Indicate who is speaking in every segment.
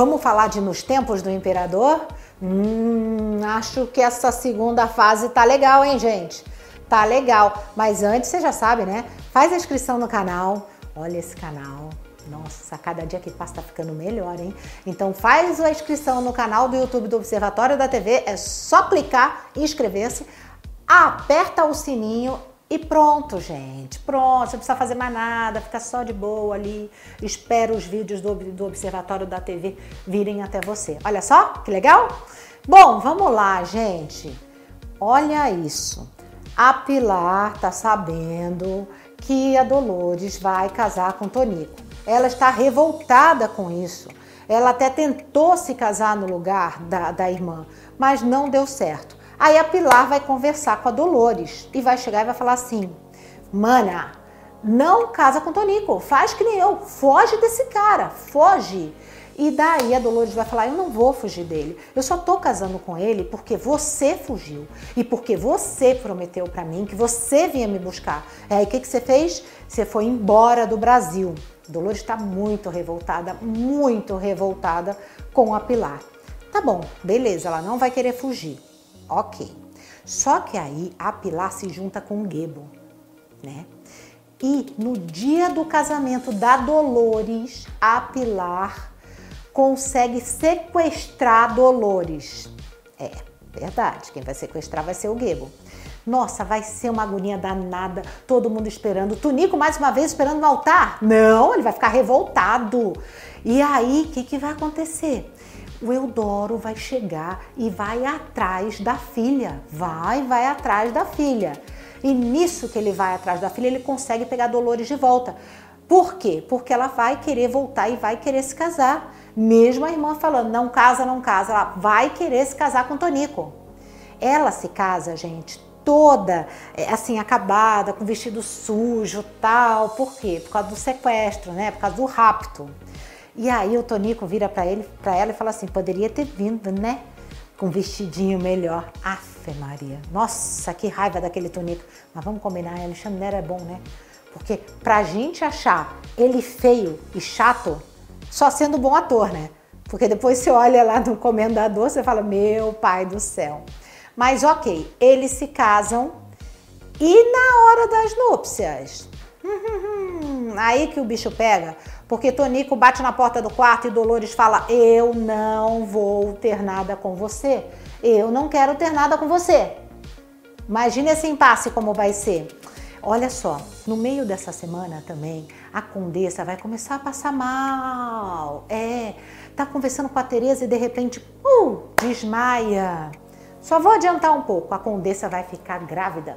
Speaker 1: Vamos falar de Nos Tempos do Imperador? Hum, acho que essa segunda fase tá legal, hein, gente? Tá legal. Mas antes, você já sabe, né? Faz a inscrição no canal. Olha esse canal. Nossa, cada dia que passa tá ficando melhor, hein? Então faz a inscrição no canal do YouTube do Observatório da TV. É só clicar e inscrever-se. Aperta o sininho e pronto, gente. Pronto, você não precisa fazer mais nada, fica só de boa ali. Espera os vídeos do, do Observatório da TV virem até você. Olha só que legal? Bom, vamos lá, gente. Olha isso. A Pilar tá sabendo que a Dolores vai casar com Tonico. Ela está revoltada com isso. Ela até tentou se casar no lugar da, da irmã, mas não deu certo. Aí a Pilar vai conversar com a Dolores e vai chegar e vai falar assim: Mana, não casa com o Tonico, faz que nem eu, foge desse cara, foge. E daí a Dolores vai falar: Eu não vou fugir dele, eu só tô casando com ele porque você fugiu e porque você prometeu para mim que você vinha me buscar. É aí o que, que você fez? Você foi embora do Brasil. Dolores está muito revoltada, muito revoltada com a Pilar. Tá bom, beleza, ela não vai querer fugir. Ok. Só que aí a Pilar se junta com o Gebo, né? E no dia do casamento da Dolores, a Pilar consegue sequestrar Dolores. É, verdade. Quem vai sequestrar vai ser o Gebo. Nossa, vai ser uma agonia danada, todo mundo esperando. Tunico mais uma vez esperando no altar? Não, ele vai ficar revoltado. E aí, o que, que vai acontecer? O Eudoro vai chegar e vai atrás da filha. Vai, vai atrás da filha. E nisso que ele vai atrás da filha, ele consegue pegar Dolores de volta. Por quê? Porque ela vai querer voltar e vai querer se casar. Mesmo a irmã falando, não casa, não casa, ela vai querer se casar com Tonico. Ela se casa, gente, toda é, assim acabada, com vestido sujo, tal. Por quê? Por causa do sequestro, né? Por causa do rapto. E aí o Tonico vira para ele, para ela e fala assim: "Poderia ter vindo, né? Com um vestidinho melhor". Afe Maria. Nossa, que raiva daquele Tonico. Mas vamos combinar, Alexandre é bom, né? Porque pra gente achar ele feio e chato, só sendo bom ator, né? Porque depois você olha lá no comendador, você fala: "Meu pai do céu". Mas OK, eles se casam e na hora das núpcias, hum, aí que o bicho pega, porque Tonico bate na porta do quarto e Dolores fala: Eu não vou ter nada com você. Eu não quero ter nada com você. Imagine esse impasse como vai ser. Olha só, no meio dessa semana também, a Condessa vai começar a passar mal. É, tá conversando com a Tereza e de repente, uh, desmaia. Só vou adiantar um pouco, a Condessa vai ficar grávida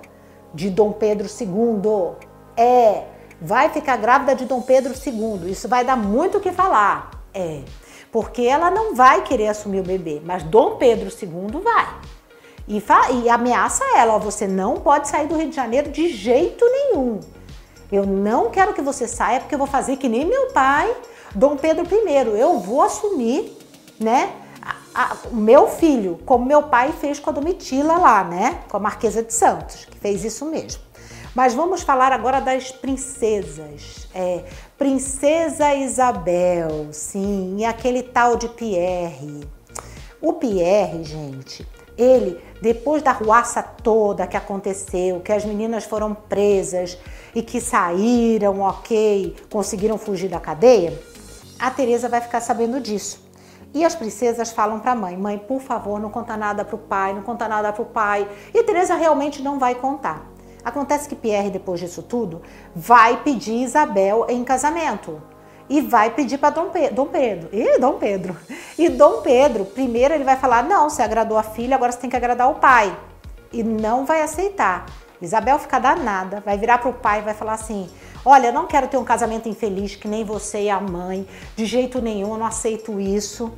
Speaker 1: de Dom Pedro II. É, vai ficar grávida de Dom Pedro II. Isso vai dar muito o que falar. É, porque ela não vai querer assumir o bebê, mas Dom Pedro II vai. E, e ameaça ela: ó, você não pode sair do Rio de Janeiro de jeito nenhum. Eu não quero que você saia porque eu vou fazer que nem meu pai, Dom Pedro I. Eu vou assumir, né? o meu filho, como meu pai fez com a Domitila lá, né? Com a Marquesa de Santos, que fez isso mesmo. Mas vamos falar agora das princesas. É, Princesa Isabel, sim, e aquele tal de Pierre. O Pierre, gente, ele, depois da ruaça toda que aconteceu, que as meninas foram presas e que saíram, ok, conseguiram fugir da cadeia, a Teresa vai ficar sabendo disso. E as princesas falam para a mãe: "Mãe, por favor, não conta nada para o pai, não conta nada para o pai". E Teresa realmente não vai contar. Acontece que Pierre, depois disso tudo, vai pedir Isabel em casamento. E vai pedir para Dom, Pe Dom Pedro. E Dom Pedro. E Dom Pedro, primeiro ele vai falar: não, você agradou a filha, agora você tem que agradar o pai. E não vai aceitar. Isabel fica danada, vai virar para o pai e vai falar assim: Olha, eu não quero ter um casamento infeliz que nem você e a mãe, de jeito nenhum, eu não aceito isso.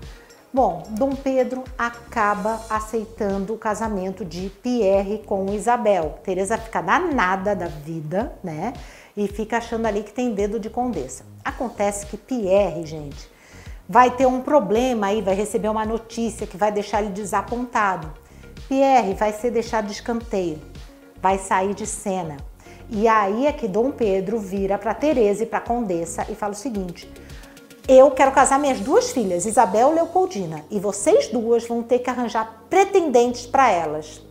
Speaker 1: Bom, Dom Pedro acaba aceitando o casamento de Pierre com Isabel. Teresa fica danada da vida, né? E fica achando ali que tem dedo de condessa. Acontece que Pierre, gente, vai ter um problema aí, vai receber uma notícia que vai deixar ele desapontado. Pierre vai ser deixado de escanteio, vai sair de cena. E aí é que Dom Pedro vira para Teresa e para Condessa e fala o seguinte: eu quero casar minhas duas filhas, Isabel e Leopoldina, e vocês duas vão ter que arranjar pretendentes para elas.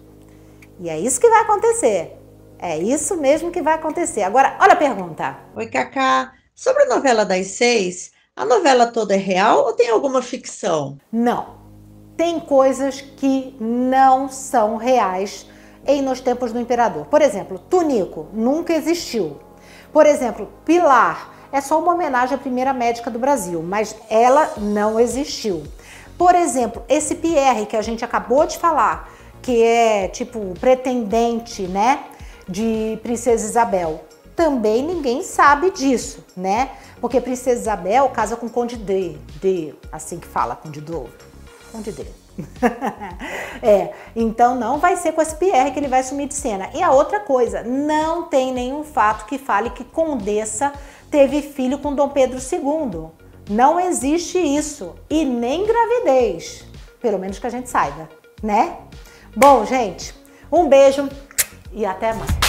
Speaker 1: E é isso que vai acontecer. É isso mesmo que vai acontecer. Agora, olha a pergunta.
Speaker 2: Oi, Cacá. Sobre a novela das seis, a novela toda é real ou tem alguma ficção?
Speaker 1: Não. Tem coisas que não são reais em Nos Tempos do Imperador. Por exemplo, Tunico nunca existiu. Por exemplo, Pilar é só uma homenagem à primeira médica do Brasil, mas ela não existiu. Por exemplo, esse Pierre que a gente acabou de falar, que é tipo pretendente, né, de Princesa Isabel, também ninguém sabe disso, né? Porque Princesa Isabel casa com Conde D, D, assim que fala, Conde do, Conde D. é, então não vai ser com esse Pierre que ele vai sumir de cena. E a outra coisa, não tem nenhum fato que fale que Condessa teve filho com Dom Pedro II. Não existe isso. E nem gravidez. Pelo menos que a gente saiba, né? Bom, gente, um beijo e até mais.